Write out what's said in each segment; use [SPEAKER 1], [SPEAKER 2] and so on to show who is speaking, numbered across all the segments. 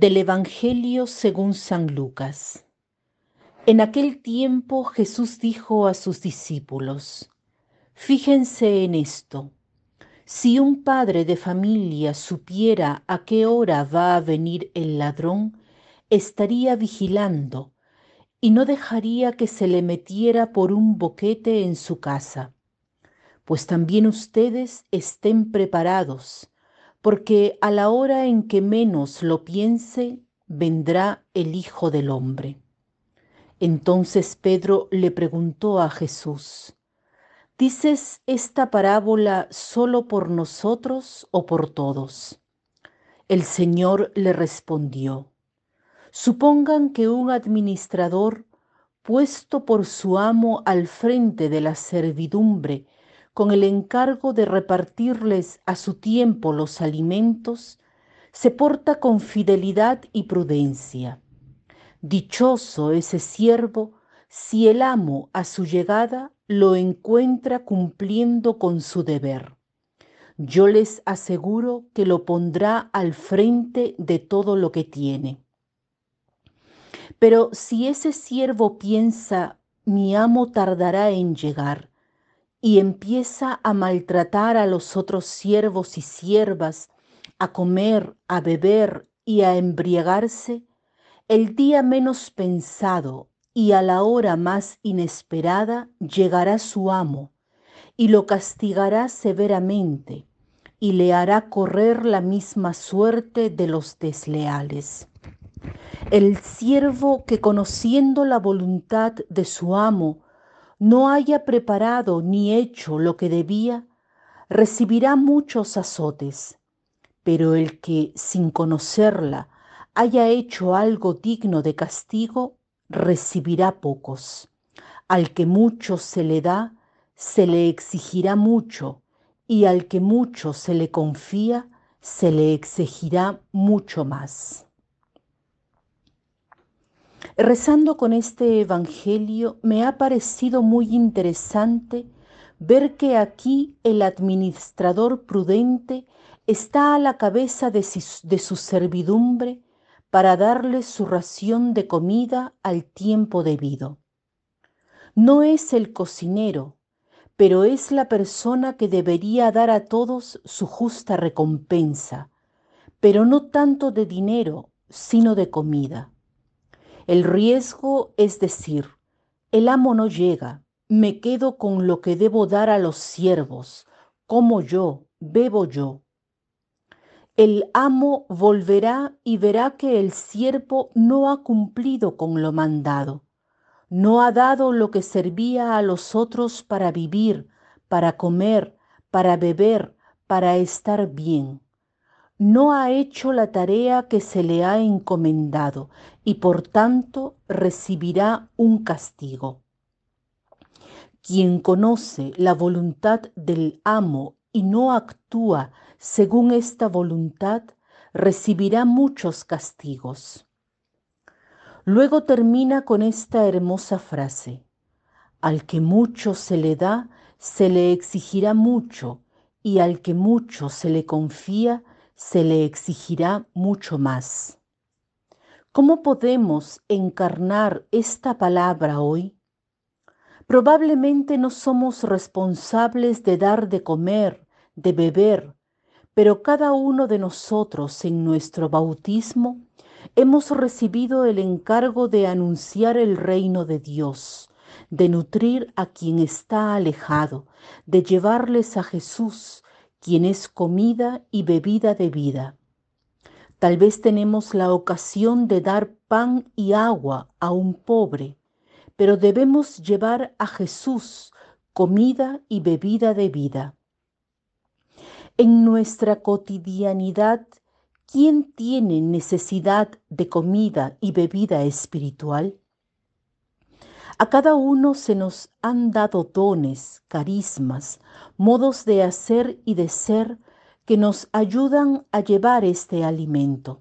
[SPEAKER 1] Del Evangelio según San Lucas. En aquel tiempo Jesús dijo a sus discípulos, Fíjense en esto, si un padre de familia supiera a qué hora va a venir el ladrón, estaría vigilando y no dejaría que se le metiera por un boquete en su casa. Pues también ustedes estén preparados porque a la hora en que menos lo piense, vendrá el Hijo del Hombre. Entonces Pedro le preguntó a Jesús, ¿dices esta parábola solo por nosotros o por todos? El Señor le respondió, supongan que un administrador, puesto por su amo al frente de la servidumbre, con el encargo de repartirles a su tiempo los alimentos, se porta con fidelidad y prudencia. Dichoso ese siervo si el amo a su llegada lo encuentra cumpliendo con su deber. Yo les aseguro que lo pondrá al frente de todo lo que tiene. Pero si ese siervo piensa, mi amo tardará en llegar, y empieza a maltratar a los otros siervos y siervas, a comer, a beber y a embriagarse, el día menos pensado y a la hora más inesperada llegará su amo y lo castigará severamente y le hará correr la misma suerte de los desleales. El siervo que conociendo la voluntad de su amo no haya preparado ni hecho lo que debía, recibirá muchos azotes, pero el que sin conocerla haya hecho algo digno de castigo, recibirá pocos. Al que mucho se le da, se le exigirá mucho, y al que mucho se le confía, se le exigirá mucho más. Rezando con este Evangelio me ha parecido muy interesante ver que aquí el administrador prudente está a la cabeza de, su servidumbre para darle su ración de comida al tiempo debido. No es el cocinero, pero es la persona que debería dar a todos su justa recompensa, pero no tanto de dinero, sino de comida. El riesgo es decir, el amo no llega, me quedo con lo que debo dar a los siervos, como yo, bebo yo. El amo volverá y verá que el siervo no ha cumplido con lo mandado, no ha dado lo que servía a los otros para vivir, para comer, para beber, para estar bien no ha hecho la tarea que se le ha encomendado y por tanto recibirá un castigo. Quien conoce la voluntad del amo y no actúa según esta voluntad, recibirá muchos castigos. Luego termina con esta hermosa frase, al que mucho se le da, se le exigirá mucho, y al que mucho se le confía, se le exigirá mucho más. ¿Cómo podemos encarnar esta palabra hoy? Probablemente no somos responsables de dar de comer, de beber, pero cada uno de nosotros en nuestro bautismo hemos recibido el encargo de anunciar el reino de Dios, de nutrir a quien está alejado, de llevarles a Jesús, quien es comida y bebida de vida. Tal vez tenemos la ocasión de dar pan y agua a un pobre, pero debemos llevar a Jesús comida y bebida de vida. En nuestra cotidianidad, ¿quién tiene necesidad de comida y bebida espiritual? A cada uno se nos han dado dones, carismas, modos de hacer y de ser que nos ayudan a llevar este alimento.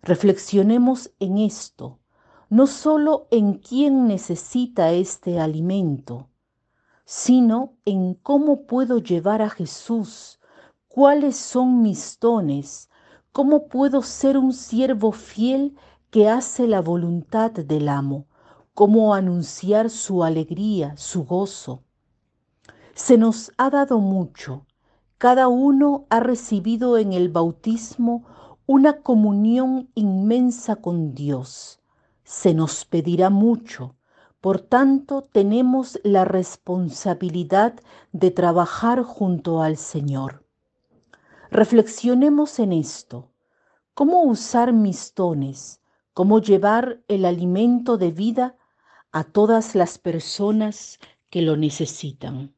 [SPEAKER 1] Reflexionemos en esto, no solo en quién necesita este alimento, sino en cómo puedo llevar a Jesús, cuáles son mis dones, ¿Cómo puedo ser un siervo fiel que hace la voluntad del amo? ¿Cómo anunciar su alegría, su gozo? Se nos ha dado mucho. Cada uno ha recibido en el bautismo una comunión inmensa con Dios. Se nos pedirá mucho. Por tanto, tenemos la responsabilidad de trabajar junto al Señor. Reflexionemos en esto. ¿Cómo usar mis dones? ¿Cómo llevar el alimento de vida a todas las personas que lo necesitan?